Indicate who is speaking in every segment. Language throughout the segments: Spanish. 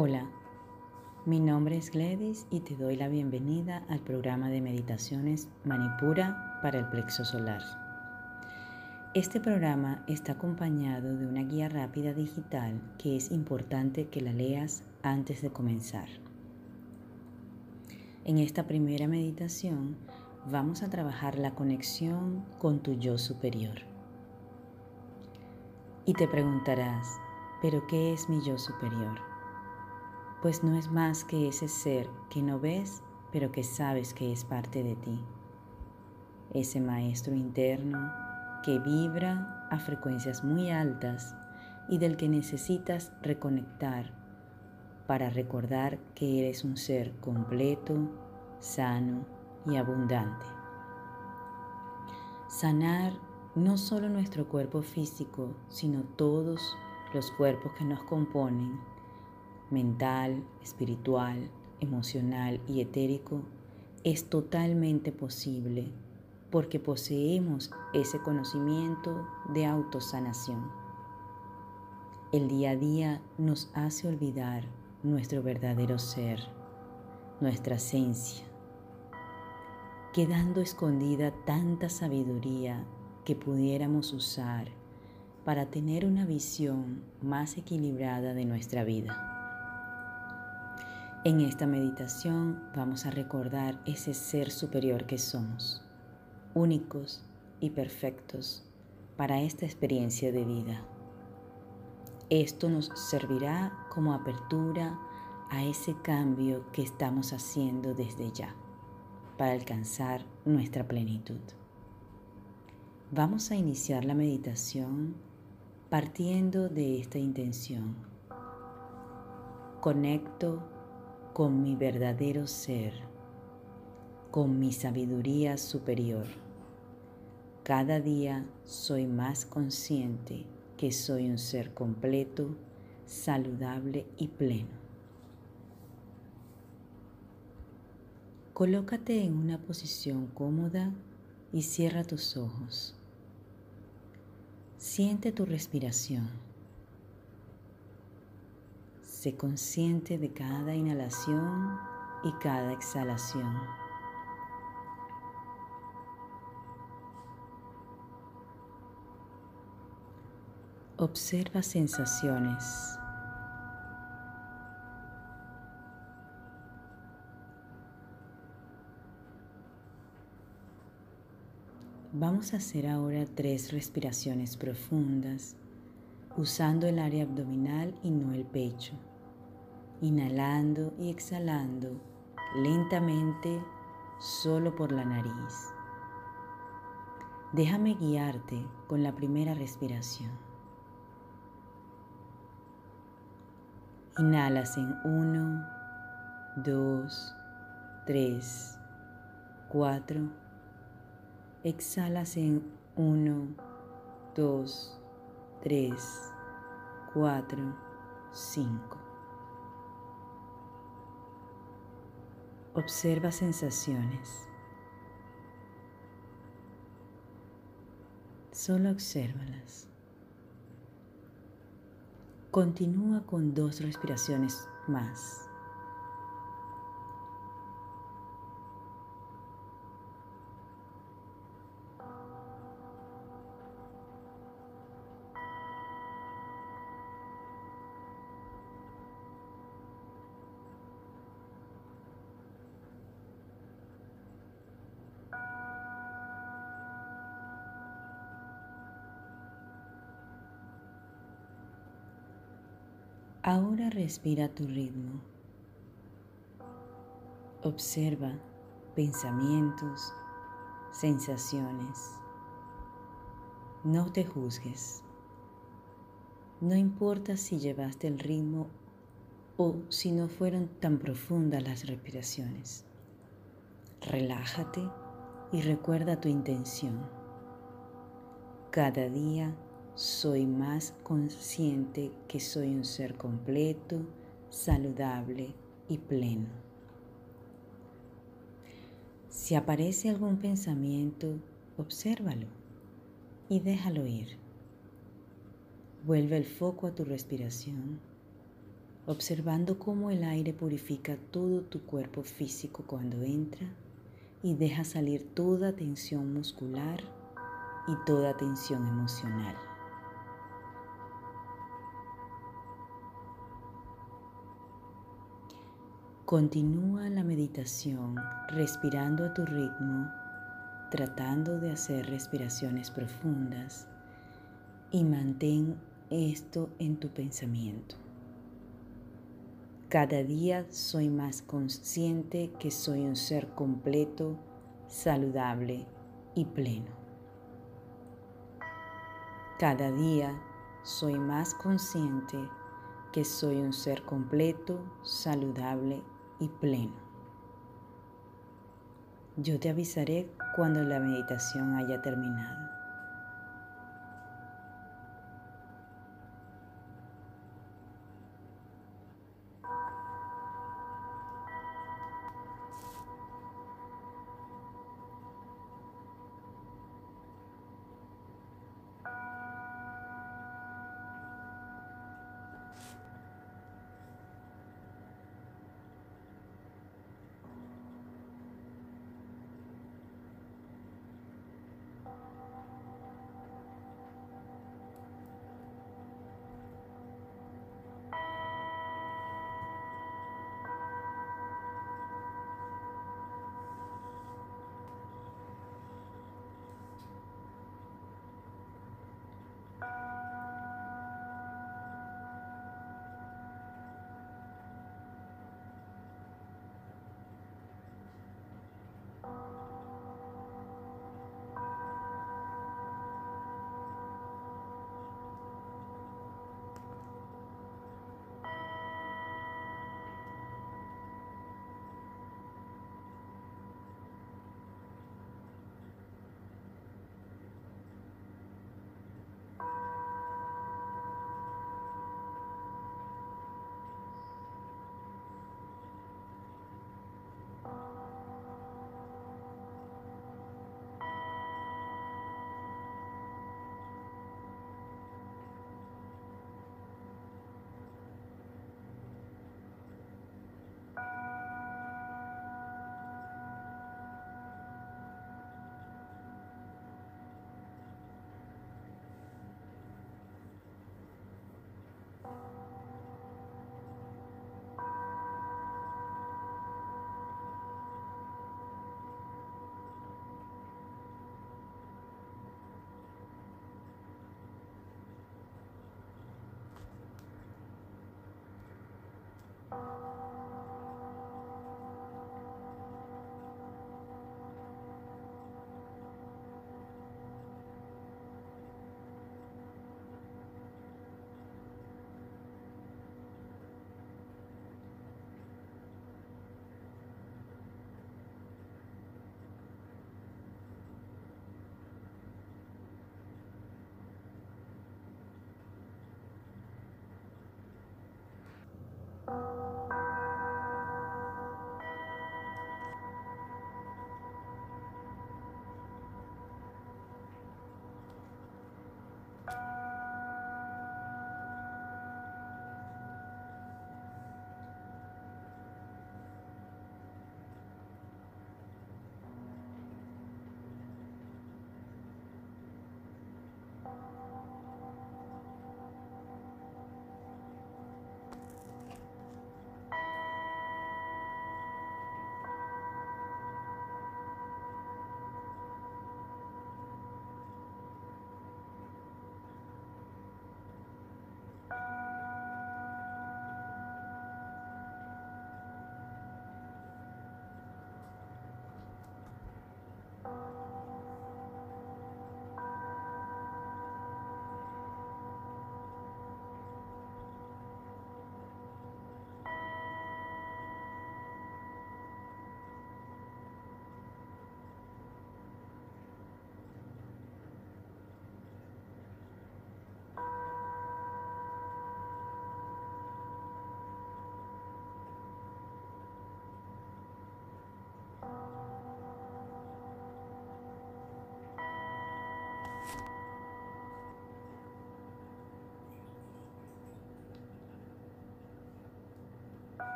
Speaker 1: Hola, mi nombre es Gladys y te doy la bienvenida al programa de meditaciones Manipura para el plexo solar. Este programa está acompañado de una guía rápida digital que es importante que la leas antes de comenzar. En esta primera meditación vamos a trabajar la conexión con tu yo superior. Y te preguntarás, ¿pero qué es mi yo superior? Pues no es más que ese ser que no ves, pero que sabes que es parte de ti. Ese maestro interno que vibra a frecuencias muy altas y del que necesitas reconectar para recordar que eres un ser completo, sano y abundante. Sanar no solo nuestro cuerpo físico, sino todos los cuerpos que nos componen, mental, espiritual, emocional y etérico, es totalmente posible porque poseemos ese conocimiento de autosanación. El día a día nos hace olvidar nuestro verdadero ser, nuestra esencia, quedando escondida tanta sabiduría que pudiéramos usar para tener una visión más equilibrada de nuestra vida. En esta meditación vamos a recordar ese ser superior que somos, únicos y perfectos para esta experiencia de vida. Esto nos servirá como apertura a ese cambio que estamos haciendo desde ya para alcanzar nuestra plenitud. Vamos a iniciar la meditación partiendo de esta intención. Conecto con mi verdadero ser, con mi sabiduría superior. Cada día soy más consciente que soy un ser completo, saludable y pleno. Colócate en una posición cómoda y cierra tus ojos. Siente tu respiración. Sé consciente de cada inhalación y cada exhalación. Observa sensaciones. Vamos a hacer ahora tres respiraciones profundas usando el área abdominal y no el pecho. Inhalando y exhalando lentamente solo por la nariz. Déjame guiarte con la primera respiración. Inhalas en 1, 2, 3, 4 Exhalas en 1, 2, 3, 4, 5. Observa sensaciones. Solo obsérvalas. Continúa con dos respiraciones más. Ahora respira tu ritmo. Observa pensamientos, sensaciones. No te juzgues. No importa si llevaste el ritmo o si no fueron tan profundas las respiraciones. Relájate y recuerda tu intención. Cada día soy más consciente que soy un ser completo, saludable y pleno. Si aparece algún pensamiento, obsérvalo y déjalo ir. Vuelve el foco a tu respiración observando cómo el aire purifica todo tu cuerpo físico cuando entra y deja salir toda tensión muscular y toda tensión emocional. Continúa la meditación respirando a tu ritmo, tratando de hacer respiraciones profundas y mantén esto en tu pensamiento. Cada día soy más consciente que soy un ser completo, saludable y pleno. Cada día soy más consciente que soy un ser completo, saludable y pleno. Yo te avisaré cuando la meditación haya terminado.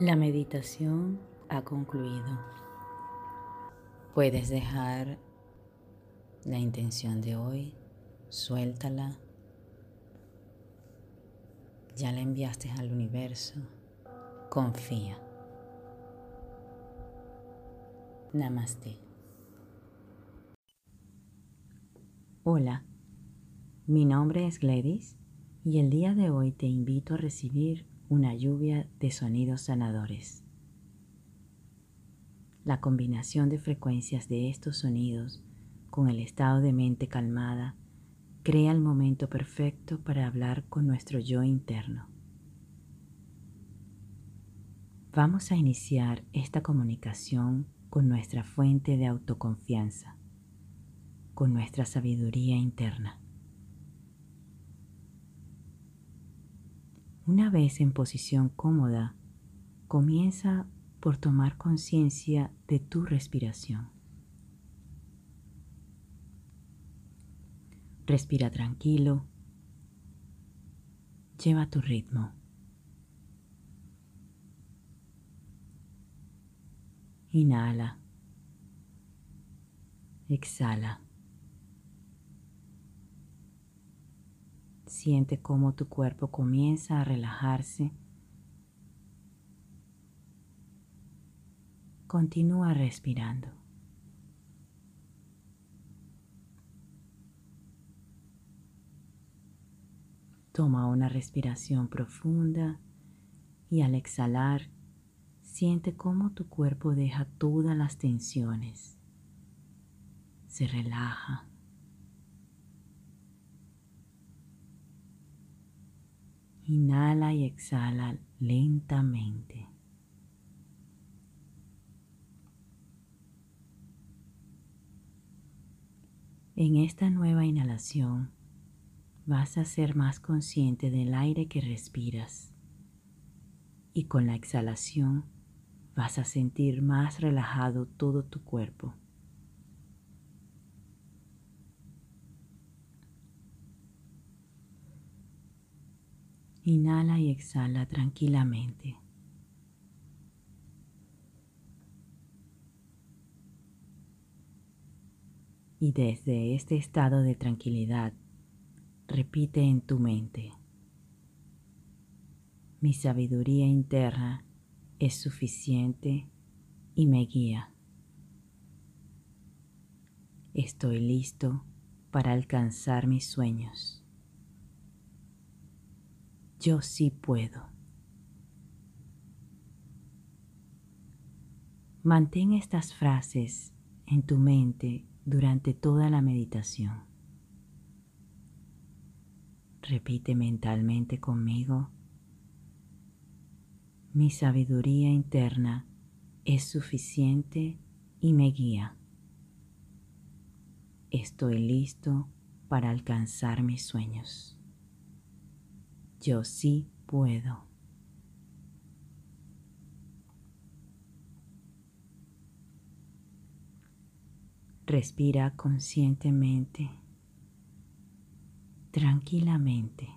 Speaker 1: La meditación ha concluido. Puedes dejar la intención de hoy, suéltala. Ya la enviaste al universo. Confía. Namaste. Hola, mi nombre es Gladys y el día de hoy te invito a recibir una lluvia de sonidos sanadores. La combinación de frecuencias de estos sonidos con el estado de mente calmada crea el momento perfecto para hablar con nuestro yo interno. Vamos a iniciar esta comunicación con nuestra fuente de autoconfianza, con nuestra sabiduría interna. Una vez en posición cómoda, comienza por tomar conciencia de tu respiración. Respira tranquilo. Lleva tu ritmo. Inhala. Exhala. Siente cómo tu cuerpo comienza a relajarse. Continúa respirando. Toma una respiración profunda y al exhalar siente cómo tu cuerpo deja todas las tensiones. Se relaja. Inhala y exhala lentamente. En esta nueva inhalación vas a ser más consciente del aire que respiras y con la exhalación vas a sentir más relajado todo tu cuerpo. Inhala y exhala tranquilamente. Y desde este estado de tranquilidad, repite en tu mente, mi sabiduría interna es suficiente y me guía. Estoy listo para alcanzar mis sueños yo sí puedo. Mantén estas frases en tu mente durante toda la meditación. Repite mentalmente conmigo. Mi sabiduría interna es suficiente y me guía. Estoy listo para alcanzar mis sueños. Yo sí puedo. Respira conscientemente, tranquilamente.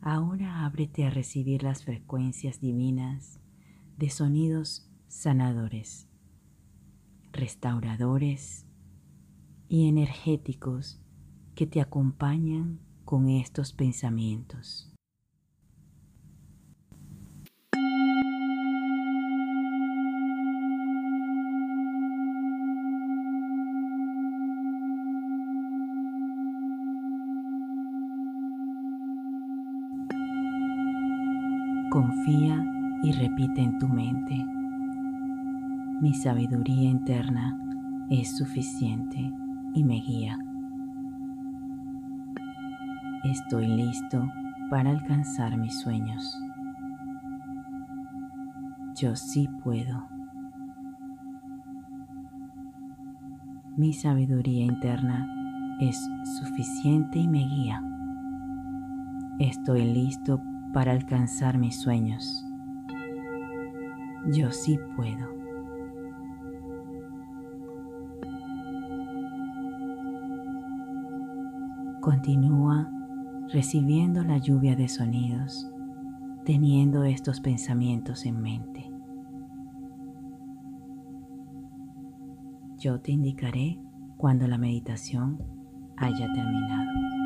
Speaker 1: Ahora ábrete a recibir las frecuencias divinas de sonidos sanadores, restauradores y energéticos que te acompañan con estos pensamientos. Confía y repite en tu mente. Mi sabiduría interna es suficiente y me guía. Estoy listo para alcanzar mis sueños. Yo sí puedo. Mi sabiduría interna es suficiente y me guía. Estoy listo para alcanzar mis sueños. Yo sí puedo. Continúa recibiendo la lluvia de sonidos, teniendo estos pensamientos en mente. Yo te indicaré cuando la meditación haya terminado.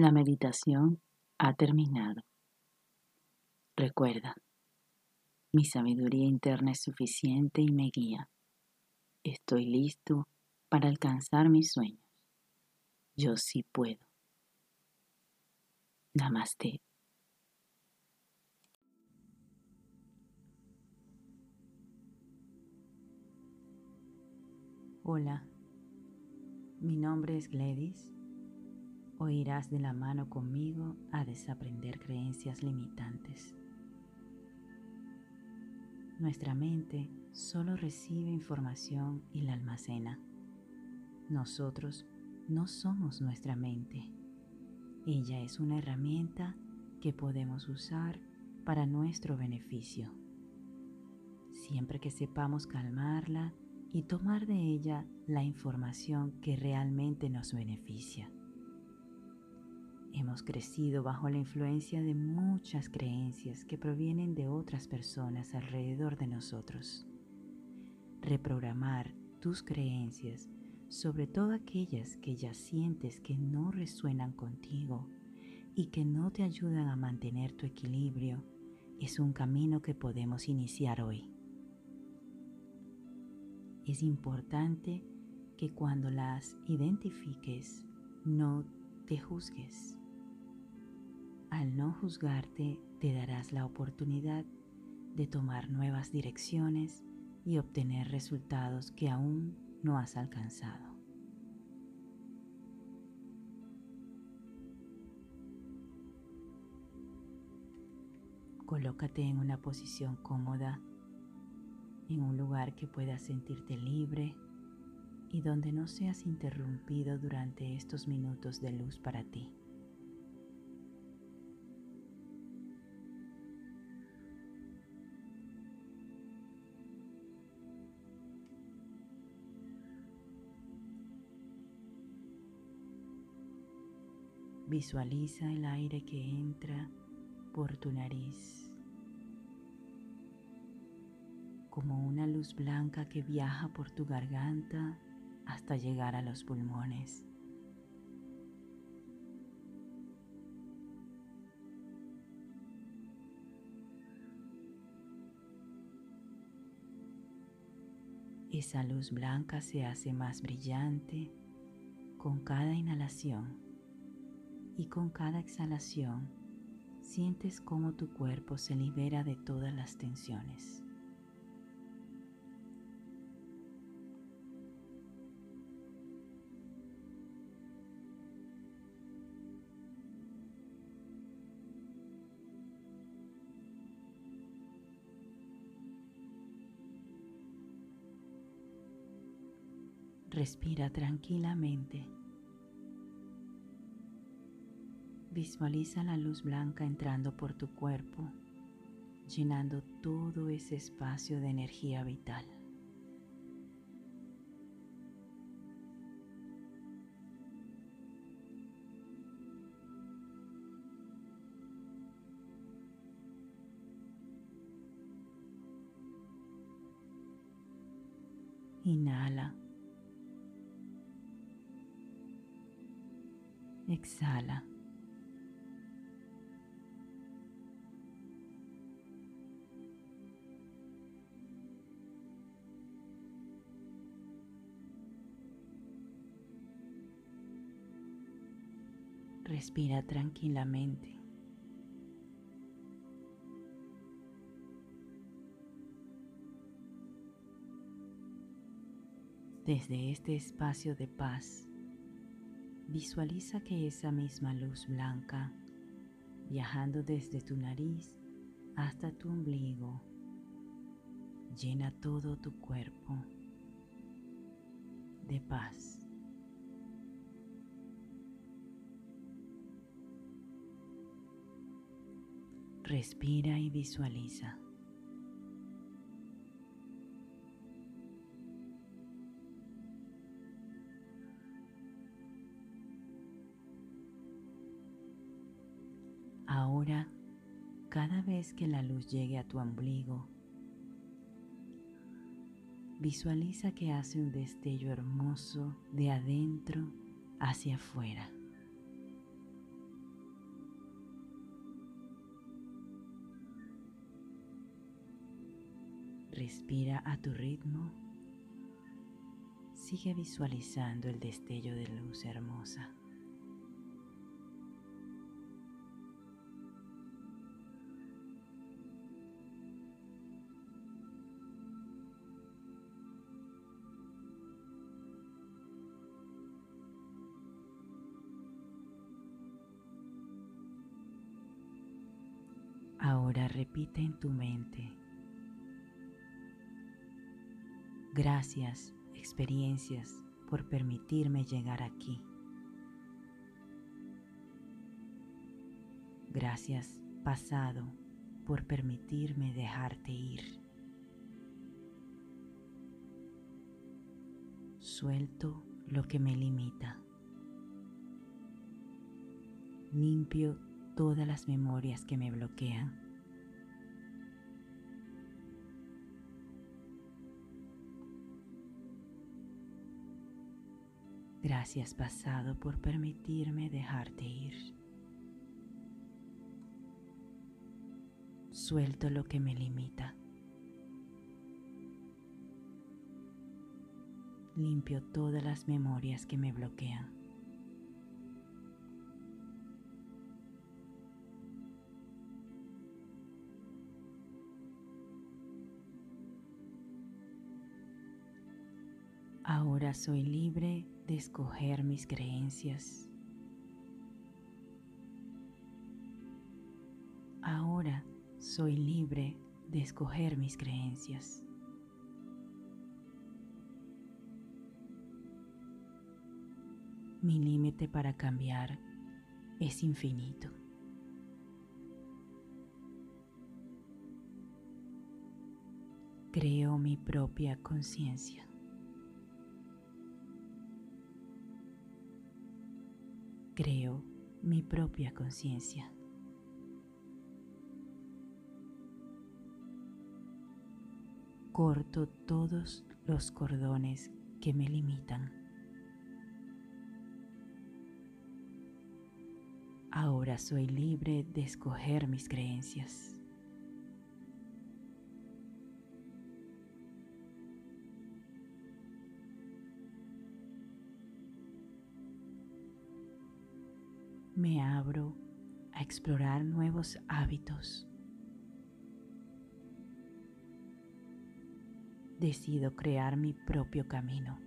Speaker 1: La meditación ha terminado. Recuerda, mi sabiduría interna es suficiente y me guía. Estoy listo para alcanzar mis sueños. Yo sí puedo. Namaste. Hola, mi nombre es Gladys o irás de la mano conmigo a desaprender creencias limitantes. Nuestra mente solo recibe información y la almacena. Nosotros no somos nuestra mente. Ella es una herramienta que podemos usar para nuestro beneficio. Siempre que sepamos calmarla y tomar de ella la información que realmente nos beneficia. Hemos crecido bajo la influencia de muchas creencias que provienen de otras personas alrededor de nosotros. Reprogramar tus creencias, sobre todo aquellas que ya sientes que no resuenan contigo y que no te ayudan a mantener tu equilibrio, es un camino que podemos iniciar hoy. Es importante que cuando las identifiques no te juzgues. Al no juzgarte, te darás la oportunidad de tomar nuevas direcciones y obtener resultados que aún no has alcanzado. Colócate en una posición cómoda, en un lugar que puedas sentirte libre y donde no seas interrumpido durante estos minutos de luz para ti. Visualiza el aire que entra por tu nariz como una luz blanca que viaja por tu garganta hasta llegar a los pulmones. Esa luz blanca se hace más brillante con cada inhalación y con cada exhalación sientes cómo tu cuerpo se libera de todas las tensiones. Respira tranquilamente. Visualiza la luz blanca entrando por tu cuerpo, llenando todo ese espacio de energía vital. Inhala. Exhala. Respira tranquilamente. Desde este espacio de paz, visualiza que esa misma luz blanca, viajando desde tu nariz hasta tu ombligo, llena todo tu cuerpo de paz. Respira y visualiza. Ahora, cada vez que la luz llegue a tu ombligo, visualiza que hace un destello hermoso de adentro hacia afuera. Respira a tu ritmo. Sigue visualizando el destello de luz hermosa. Ahora repite en tu mente Gracias, experiencias, por permitirme llegar aquí. Gracias, pasado, por permitirme dejarte ir. Suelto lo que me limita. Limpio todas las memorias que me bloquean. Gracias pasado por permitirme dejarte ir. Suelto lo que me limita. Limpio todas las memorias que me bloquean. Ahora soy libre de escoger mis creencias. Ahora soy libre de escoger mis creencias. Mi límite para cambiar es infinito. Creo mi propia conciencia. Creo mi propia conciencia. Corto todos los cordones que me limitan. Ahora soy libre de escoger mis creencias. Me abro a explorar nuevos hábitos. Decido crear mi propio camino.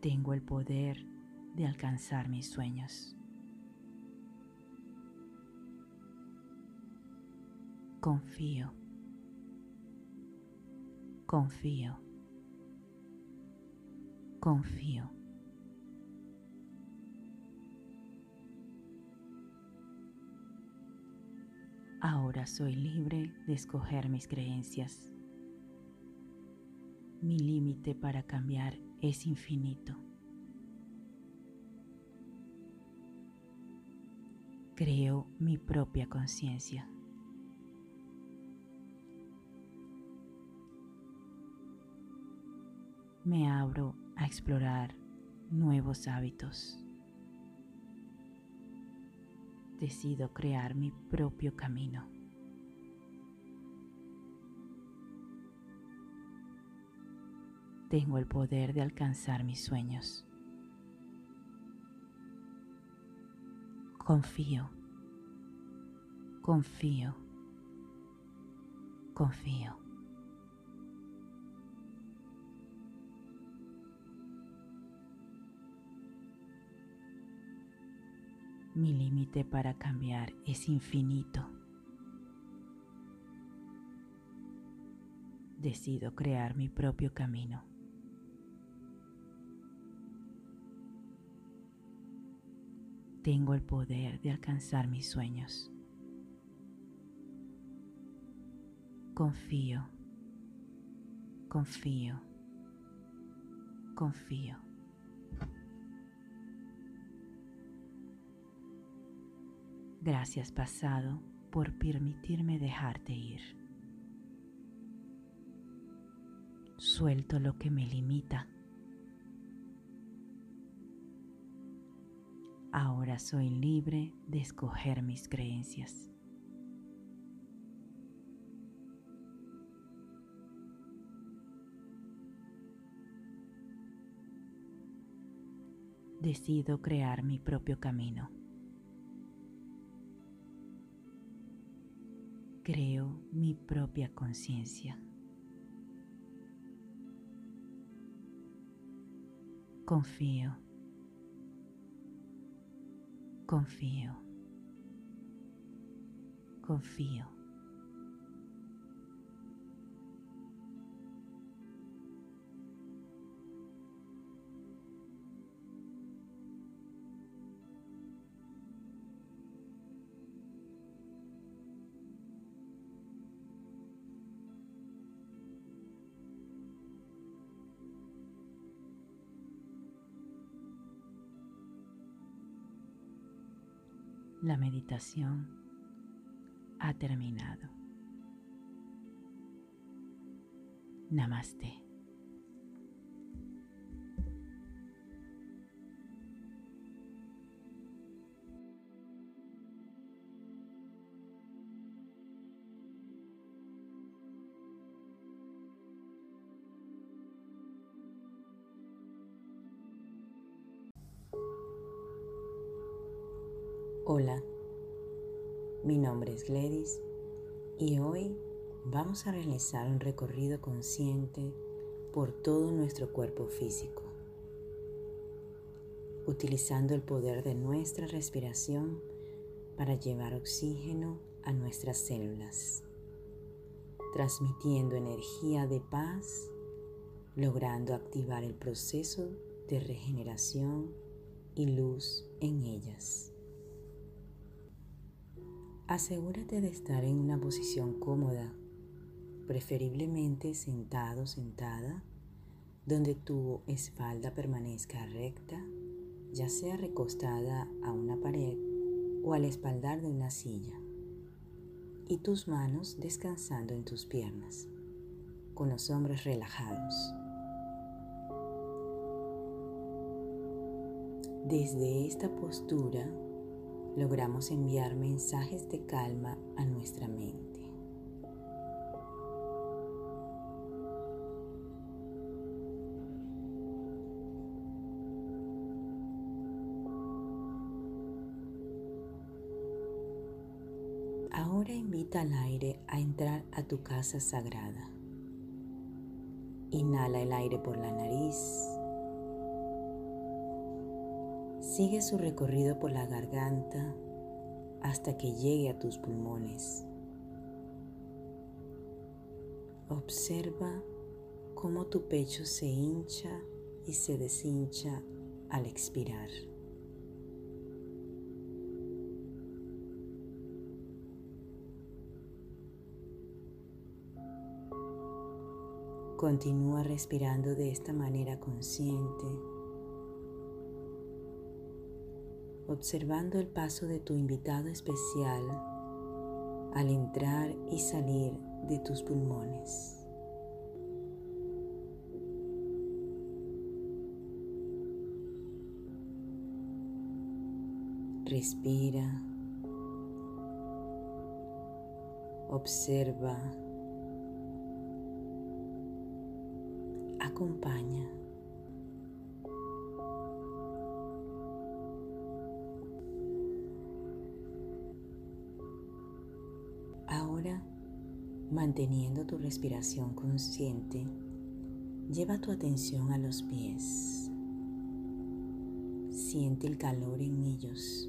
Speaker 1: Tengo el poder de alcanzar mis sueños. Confío. Confío. Confío. Ahora soy libre de escoger mis creencias. Mi límite para cambiar es infinito. Creo mi propia conciencia. Me abro a explorar nuevos hábitos. Decido crear mi propio camino. Tengo el poder de alcanzar mis sueños. Confío, confío, confío. Mi límite para cambiar es infinito. Decido crear mi propio camino. Tengo el poder de alcanzar mis sueños. Confío, confío, confío. Gracias pasado por permitirme dejarte ir. Suelto lo que me limita. Ahora soy libre de escoger mis creencias. Decido crear mi propio camino. creo mi propia conciencia. Confío. Confío. Confío. Meditación ha terminado. Namaste. Y hoy vamos a realizar un recorrido consciente por todo nuestro cuerpo físico, utilizando el poder de nuestra respiración para llevar oxígeno a nuestras células, transmitiendo energía de paz, logrando activar el proceso de regeneración y luz en ellas. Asegúrate de estar en una posición cómoda, preferiblemente sentado, sentada, donde tu espalda permanezca recta, ya sea recostada a una pared o al espaldar de una silla, y tus manos descansando en tus piernas, con los hombros relajados. Desde esta postura, logramos enviar mensajes de calma a nuestra mente. Ahora invita al aire a entrar a tu casa sagrada. Inhala el aire por la nariz Sigue su recorrido por la garganta hasta que llegue a tus pulmones. Observa cómo tu pecho se hincha y se deshincha al expirar. Continúa respirando de esta manera consciente observando el paso de tu invitado especial al entrar y salir de tus pulmones. Respira, observa, acompaña. Manteniendo tu respiración consciente, lleva tu atención a los pies. Siente el calor en ellos.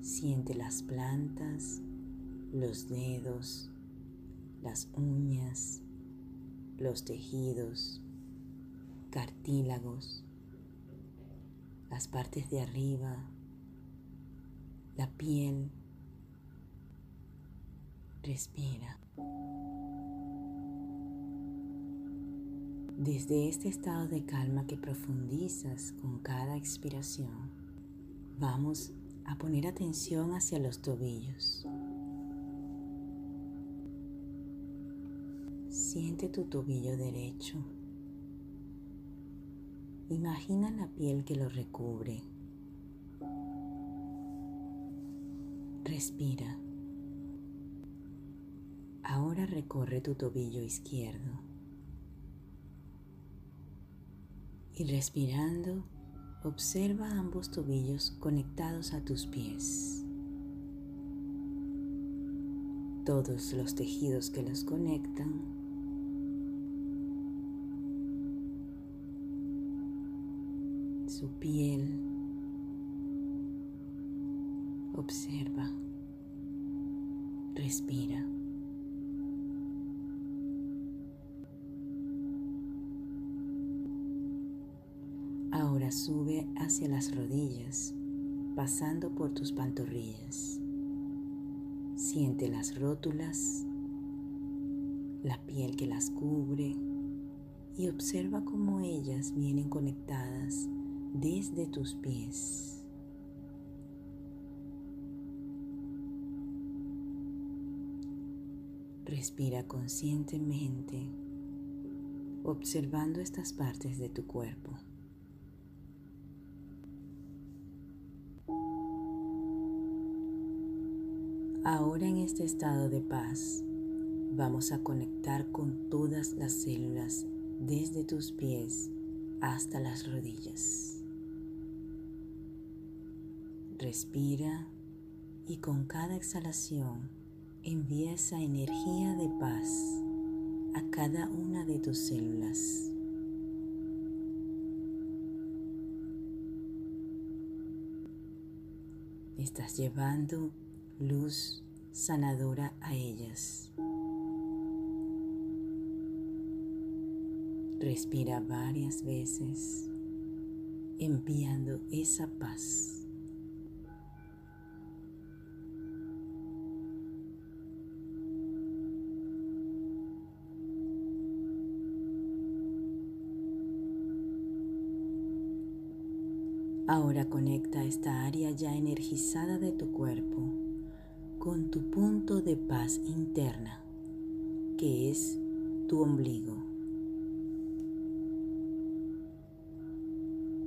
Speaker 1: Siente las plantas, los dedos, las uñas, los tejidos, cartílagos, las partes de arriba, la piel Respira. Desde este estado de calma que profundizas con cada expiración, vamos a poner atención hacia los tobillos. Siente tu tobillo derecho. Imagina la piel que lo recubre. Respira. Ahora recorre tu tobillo izquierdo y respirando observa ambos tobillos conectados a tus pies. Todos los tejidos que los conectan su piel. Observa Respira. Sube hacia las rodillas, pasando por tus pantorrillas. Siente las rótulas, la piel que las cubre y observa cómo ellas vienen conectadas desde tus pies. Respira conscientemente, observando estas partes de tu cuerpo. Ahora en este estado de paz vamos a conectar con todas las células desde tus pies hasta las rodillas. Respira y con cada exhalación envía esa energía de paz a cada una de tus células. Estás llevando luz sanadora a ellas. Respira varias veces enviando esa paz. Ahora conecta esta área ya energizada de tu cuerpo con tu punto de paz interna, que es tu ombligo.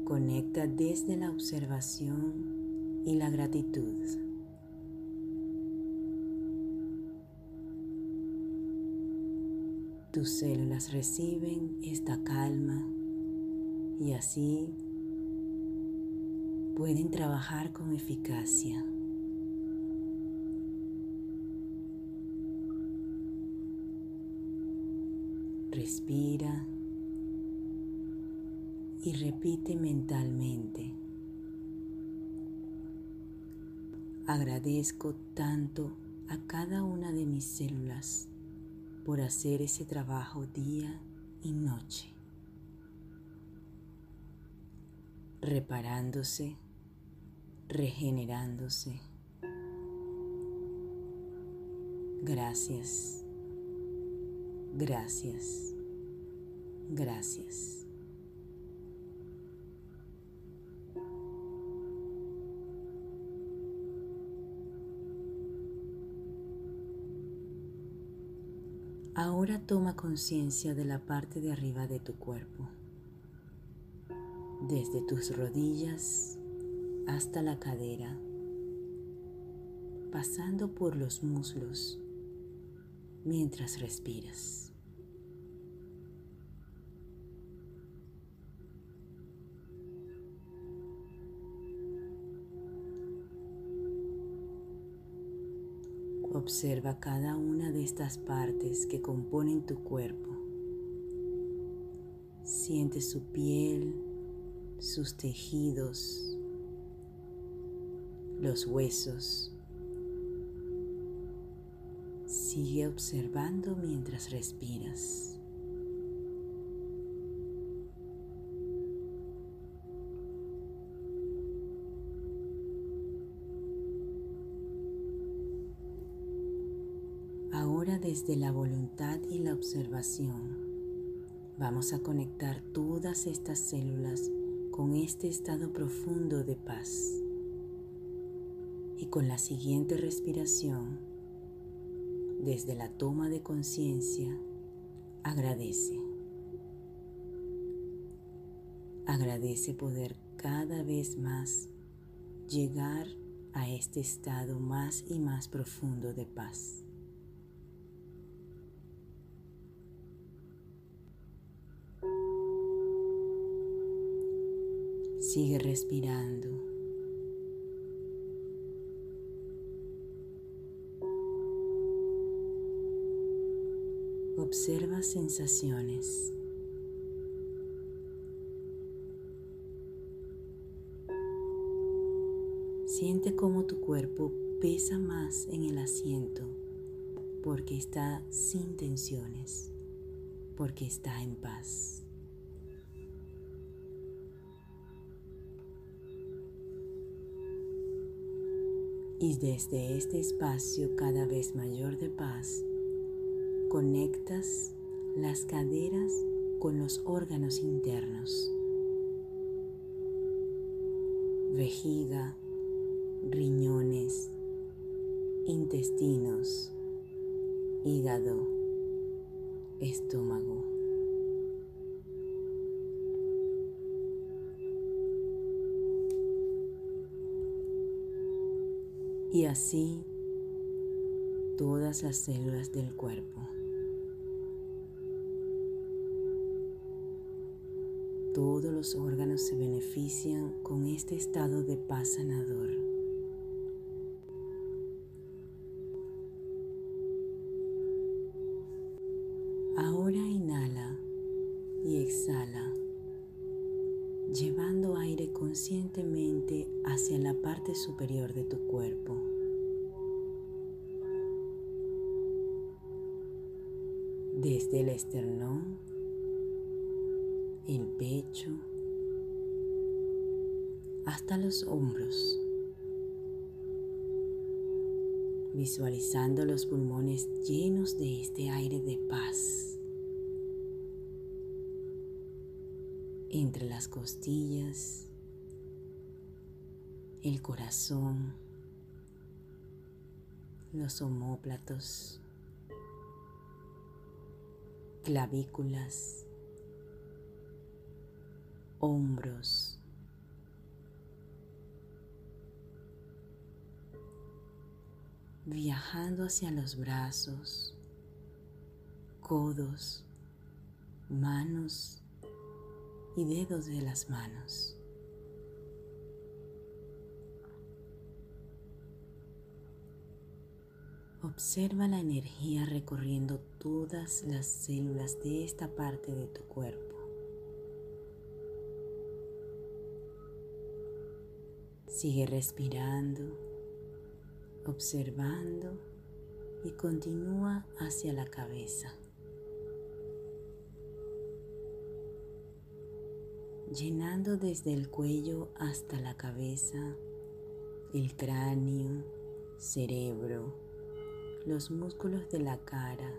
Speaker 1: Conecta desde la observación y la gratitud. Tus células reciben esta calma y así pueden trabajar con eficacia. Respira y repite mentalmente. Agradezco tanto a cada una de mis células por hacer ese trabajo día y noche, reparándose, regenerándose. Gracias, gracias, gracias. Ahora toma conciencia de la parte de arriba de tu cuerpo, desde tus rodillas hasta la cadera, pasando por los muslos mientras respiras. Observa cada una de estas partes que componen tu cuerpo. Siente su piel, sus tejidos, los huesos. Sigue observando mientras respiras. Ahora desde la voluntad y la observación vamos a conectar todas estas células con este estado profundo de paz. Y con la siguiente respiración, desde la toma de conciencia, agradece. Agradece poder cada vez más llegar a este estado más y más profundo de paz. Sigue respirando. Observa sensaciones. Siente cómo tu cuerpo pesa más en el asiento porque está sin tensiones, porque está en paz. Y desde este espacio cada vez mayor de paz, conectas las caderas con los órganos internos. Vejiga, riñones, intestinos, hígado, estómago. y así todas las células del cuerpo. Todos los órganos se benefician con este estado de paz sanador. Entre las costillas, el corazón, los homóplatos, clavículas, hombros, viajando hacia los brazos, codos, manos y dedos de las manos. Observa la energía recorriendo todas las células de esta parte de tu cuerpo. Sigue respirando, observando y continúa hacia la cabeza. Llenando desde el cuello hasta la cabeza, el cráneo, cerebro, los músculos de la cara,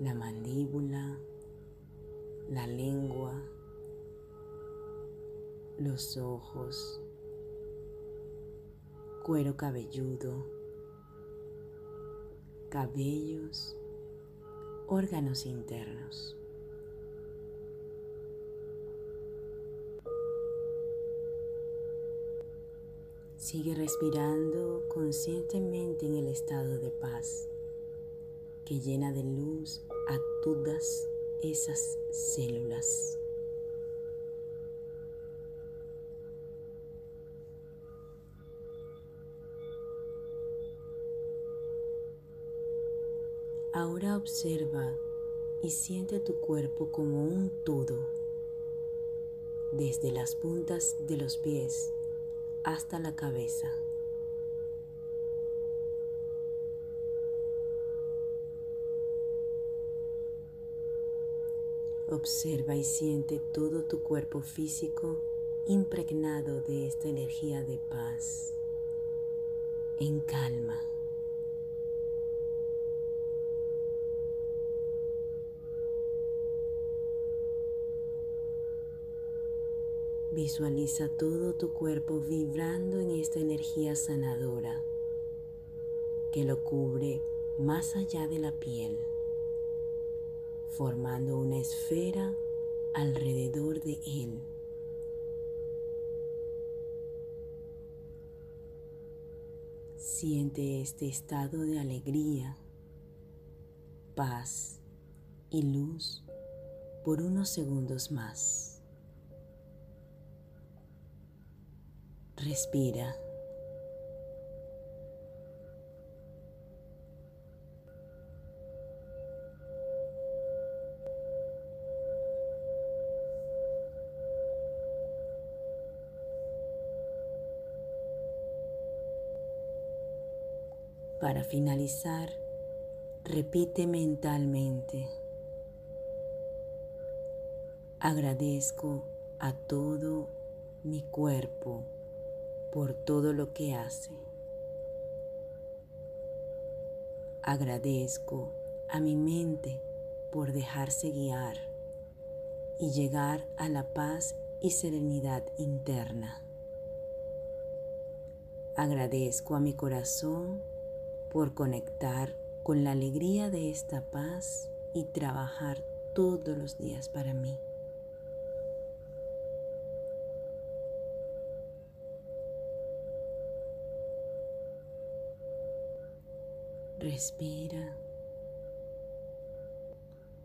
Speaker 1: la mandíbula, la lengua, los ojos, cuero cabelludo, cabellos, órganos internos. Sigue respirando conscientemente en el estado de paz que llena de luz a todas esas células. Ahora observa y siente tu cuerpo como un todo, desde las puntas de los pies hasta la cabeza. Observa y siente todo tu cuerpo físico impregnado de esta energía de paz, en calma. Visualiza todo tu cuerpo vibrando en esta energía sanadora que lo cubre más allá de la piel, formando una esfera alrededor de él. Siente este estado de alegría, paz y luz por unos segundos más. Respira. Para finalizar, repite mentalmente, agradezco a todo mi cuerpo por todo lo que hace. Agradezco a mi mente por dejarse guiar y llegar a la paz y serenidad interna. Agradezco a mi corazón por conectar con la alegría de esta paz y trabajar todos los días para mí. Respira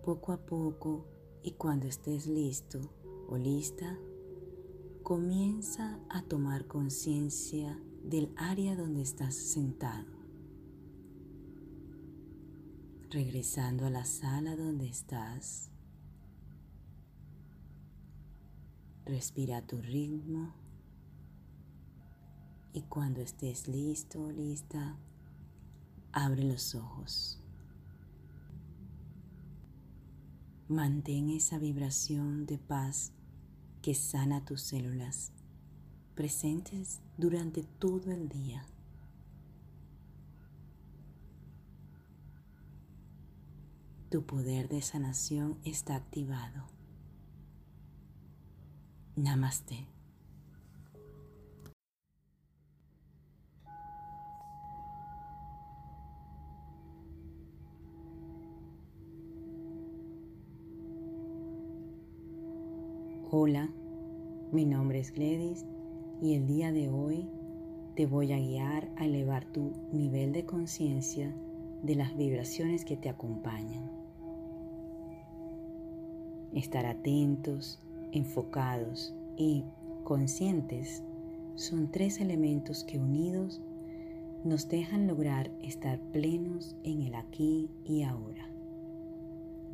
Speaker 1: poco a poco y cuando estés listo o lista, comienza a tomar conciencia del área donde estás sentado. Regresando a la sala donde estás, respira a tu ritmo y cuando estés listo o lista, abre los ojos. Mantén esa vibración de paz que sana tus células presentes durante todo el día. Tu poder de sanación está activado. Namaste. Hola, mi nombre es Gladys y el día de hoy te voy a guiar a elevar tu nivel de conciencia de las vibraciones que te acompañan. Estar atentos, enfocados y conscientes son tres elementos que unidos nos dejan lograr estar plenos en el aquí y ahora.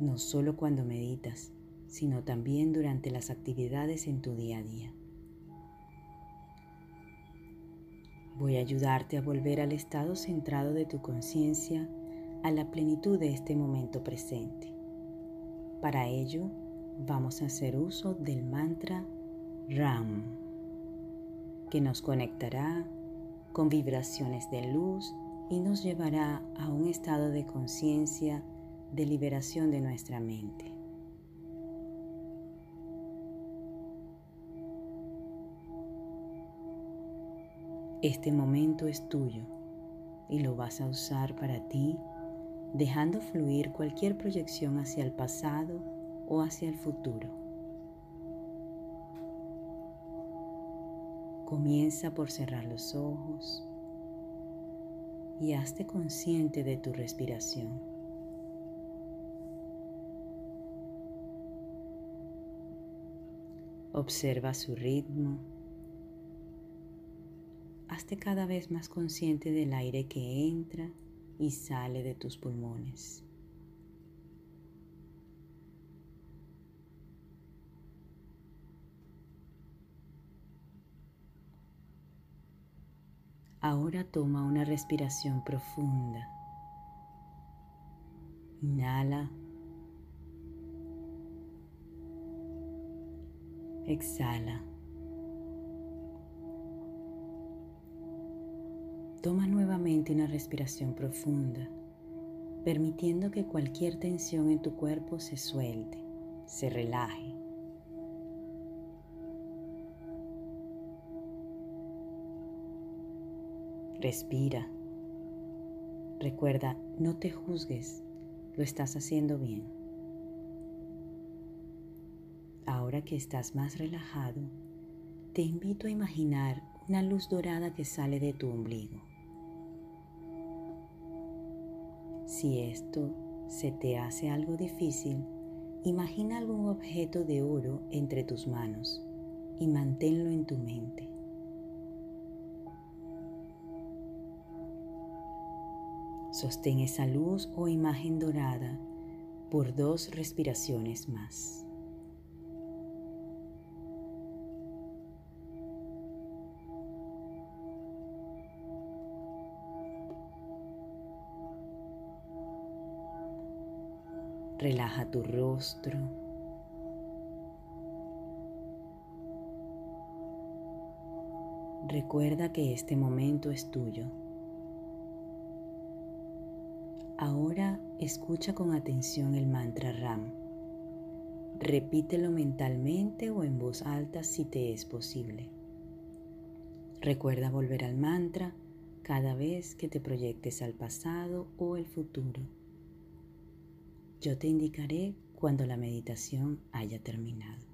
Speaker 1: No solo cuando meditas, sino también durante las actividades en tu día a día. Voy a ayudarte a volver al estado centrado de tu conciencia, a la plenitud de este momento presente. Para ello, vamos a hacer uso del mantra RAM, que nos conectará con vibraciones de luz y nos llevará a un estado de conciencia de liberación de nuestra mente. Este momento es tuyo y lo vas a usar para ti, dejando fluir cualquier proyección hacia el pasado o hacia el futuro. Comienza por cerrar los ojos y hazte consciente de tu respiración. Observa su ritmo hazte cada vez más consciente del aire que entra y sale de tus pulmones. Ahora toma una respiración profunda. Inhala. Exhala. Toma nuevamente una respiración profunda, permitiendo que cualquier tensión en tu cuerpo se suelte, se relaje. Respira. Recuerda, no te juzgues, lo estás haciendo bien. Ahora que estás más relajado, te invito a imaginar una luz dorada que sale de tu ombligo. Si esto se te hace algo difícil, imagina algún objeto de oro entre tus manos y manténlo en tu mente. Sostén esa luz o imagen dorada por dos respiraciones más. Relaja tu rostro. Recuerda que este momento es tuyo. Ahora escucha con atención el mantra RAM. Repítelo mentalmente o en voz alta si te es posible. Recuerda volver al mantra cada vez que te proyectes al pasado o el futuro. Yo te indicaré cuando la meditación haya terminado.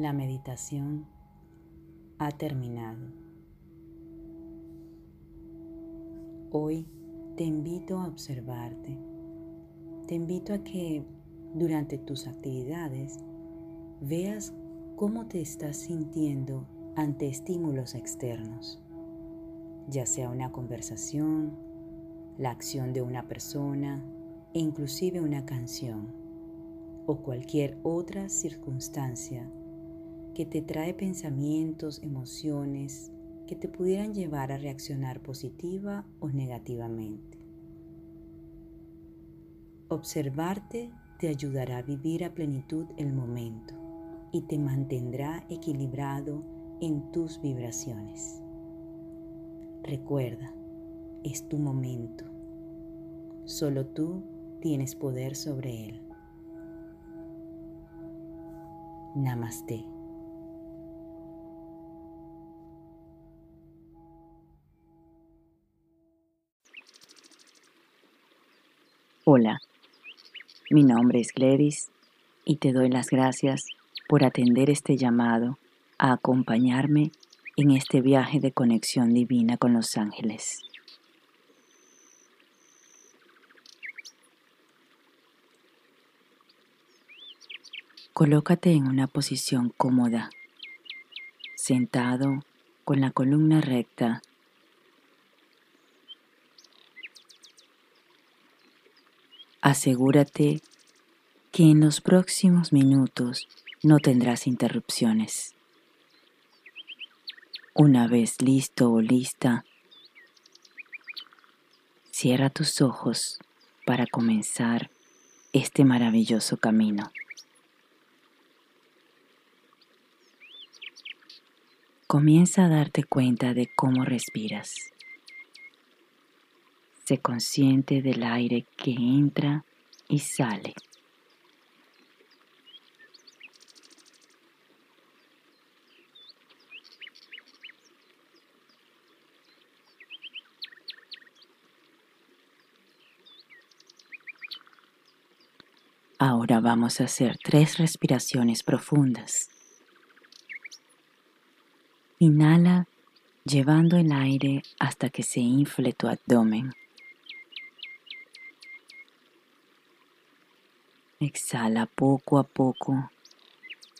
Speaker 1: La meditación ha terminado. Hoy te invito a observarte. Te invito a que durante tus actividades veas cómo te estás sintiendo ante estímulos externos, ya sea una conversación, la acción de una persona e inclusive una canción o cualquier otra circunstancia que te trae pensamientos, emociones que te pudieran llevar a reaccionar positiva o negativamente. Observarte te ayudará a vivir a plenitud el momento y te mantendrá equilibrado en tus vibraciones. Recuerda, es tu momento. Solo tú tienes poder sobre él. Namaste.
Speaker 2: Hola, mi nombre es Gladys y te doy las gracias por atender este llamado a acompañarme en este viaje de conexión divina con los ángeles. Colócate en una posición cómoda, sentado con la columna recta Asegúrate que en los próximos minutos no tendrás interrupciones. Una vez listo o lista, cierra tus ojos para comenzar este maravilloso camino. Comienza a darte cuenta de cómo respiras. Sé consciente del aire que entra y sale. Ahora vamos a hacer tres respiraciones profundas. Inhala llevando el aire hasta que se infle tu abdomen. Exhala poco a poco,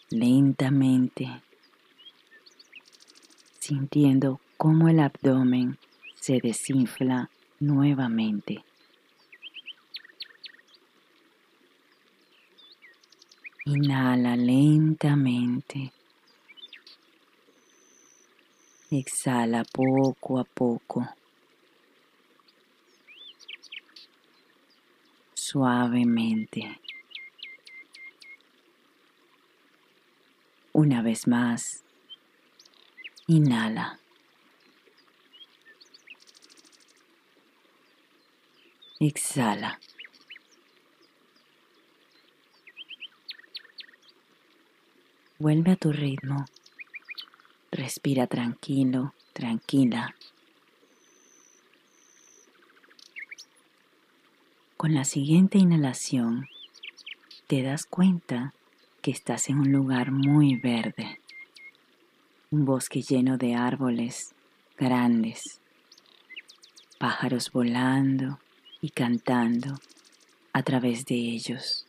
Speaker 2: lentamente, sintiendo cómo el abdomen se desinfla nuevamente. Inhala lentamente. Exhala poco a poco. Suavemente. Una vez más. Inhala. Exhala. Vuelve a tu ritmo. Respira tranquilo, tranquila. Con la siguiente inhalación, te das cuenta que estás en un lugar muy verde, un bosque lleno de árboles grandes, pájaros volando y cantando a través de ellos.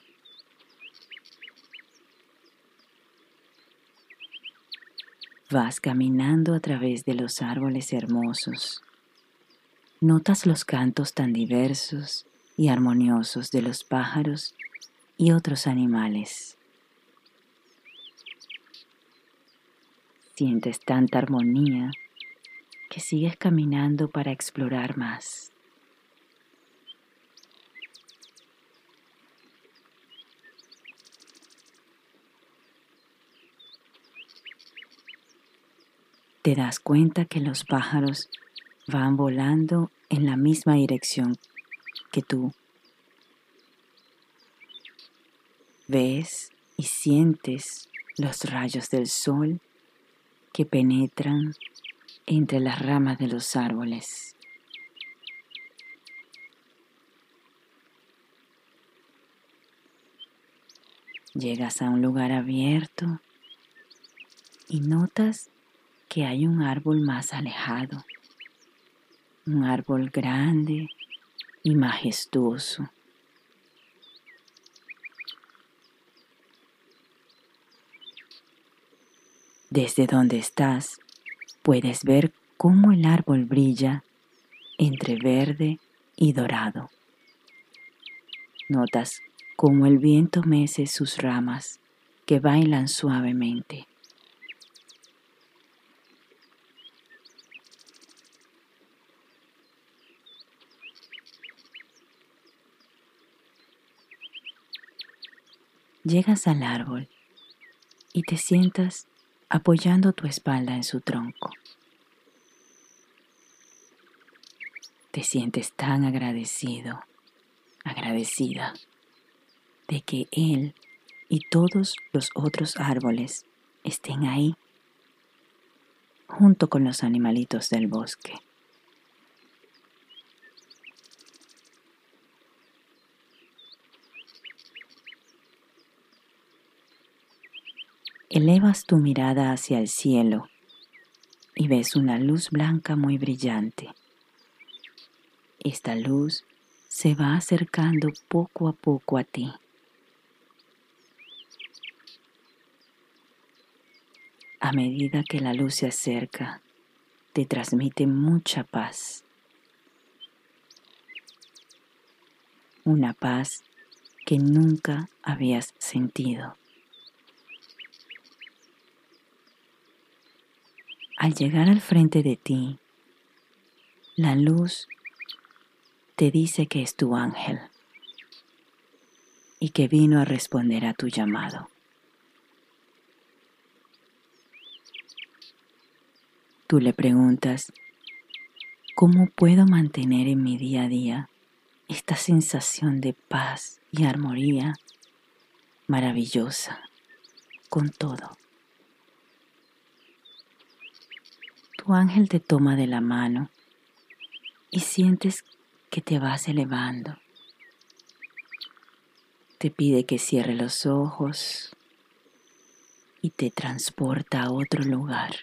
Speaker 2: Vas caminando a través de los árboles hermosos. Notas los cantos tan diversos y armoniosos de los pájaros y otros animales. Sientes tanta armonía que sigues caminando para explorar más. te das cuenta que los pájaros van volando en la misma dirección que tú. Ves y sientes los rayos del sol que penetran entre las ramas de los árboles. Llegas a un lugar abierto y notas que hay un árbol más alejado, un árbol grande y majestuoso. Desde donde estás, puedes ver cómo el árbol brilla entre verde y dorado. Notas cómo el viento mece sus ramas que bailan suavemente. Llegas al árbol y te sientas apoyando tu espalda en su tronco. Te sientes tan agradecido, agradecida de que él y todos los otros árboles estén ahí junto con los animalitos del bosque. Elevas tu mirada hacia el cielo y ves una luz blanca muy brillante. Esta luz se va acercando poco a poco a ti. a medida que la luz se acerca, te transmite mucha paz. Una paz que nunca habías sentido. Al llegar al frente de ti, la luz te dice que es tu ángel y que vino a responder a tu llamado. Tú le preguntas, ¿cómo puedo mantener en mi día a día esta sensación de paz y armonía maravillosa con todo? Tu ángel te toma de la mano y sientes que te vas elevando. Te pide que cierre los ojos y te transporta a otro lugar.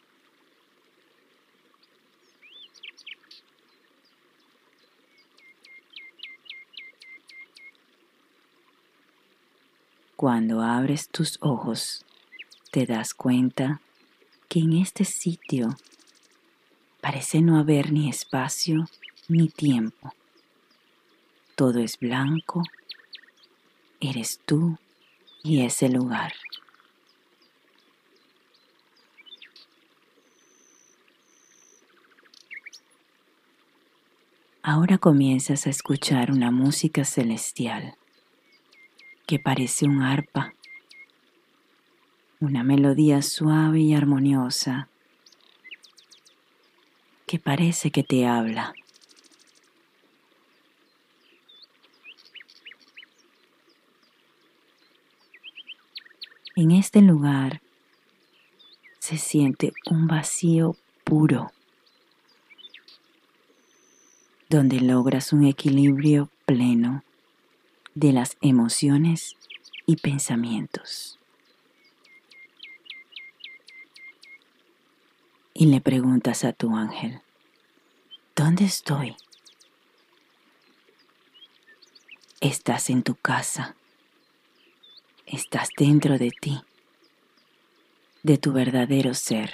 Speaker 2: Cuando abres tus ojos, te das cuenta que en este sitio parece no haber ni espacio ni tiempo. Todo es blanco, eres tú y ese lugar. Ahora comienzas a escuchar una música celestial que parece un arpa, una melodía suave y armoniosa que parece que te habla. En este lugar se siente un vacío puro, donde logras un equilibrio pleno de las emociones y pensamientos. Y le preguntas a tu ángel, ¿dónde estoy? Estás en tu casa, estás dentro de ti, de tu verdadero ser.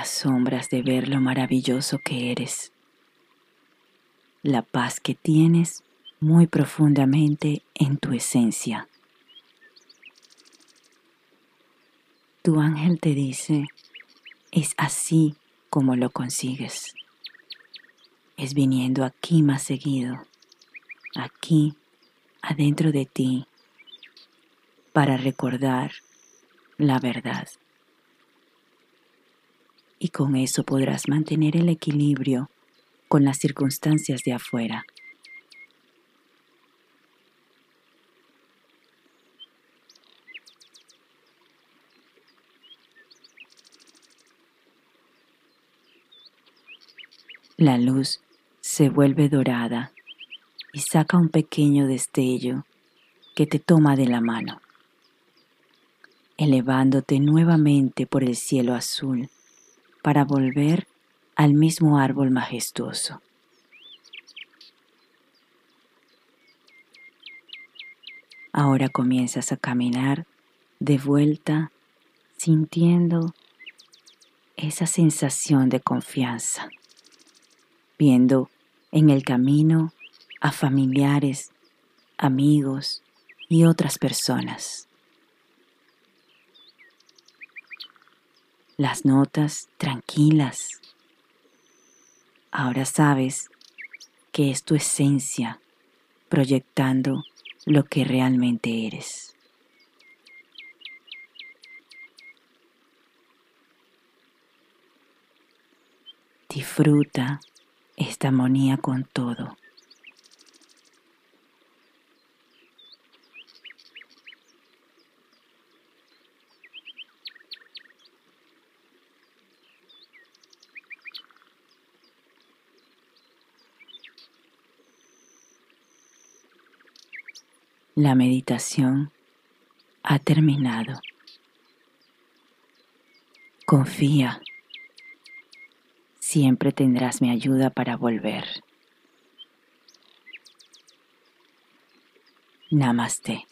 Speaker 2: Te asombras de ver lo maravilloso que eres, la paz que tienes muy profundamente en tu esencia. Tu ángel te dice, es así como lo consigues. Es viniendo aquí más seguido, aquí, adentro de ti, para recordar la verdad y con eso podrás mantener el equilibrio con las circunstancias de afuera. La luz se vuelve dorada y saca un pequeño destello que te toma de la mano, elevándote nuevamente por el cielo azul para volver al mismo árbol majestuoso. Ahora comienzas a caminar de vuelta sintiendo esa sensación de confianza, viendo en el camino a familiares, amigos y otras personas. Las notas tranquilas. Ahora sabes que es tu esencia proyectando lo que realmente eres. Disfruta esta armonía con todo. La meditación ha terminado. Confía. Siempre tendrás mi ayuda para volver. Namaste.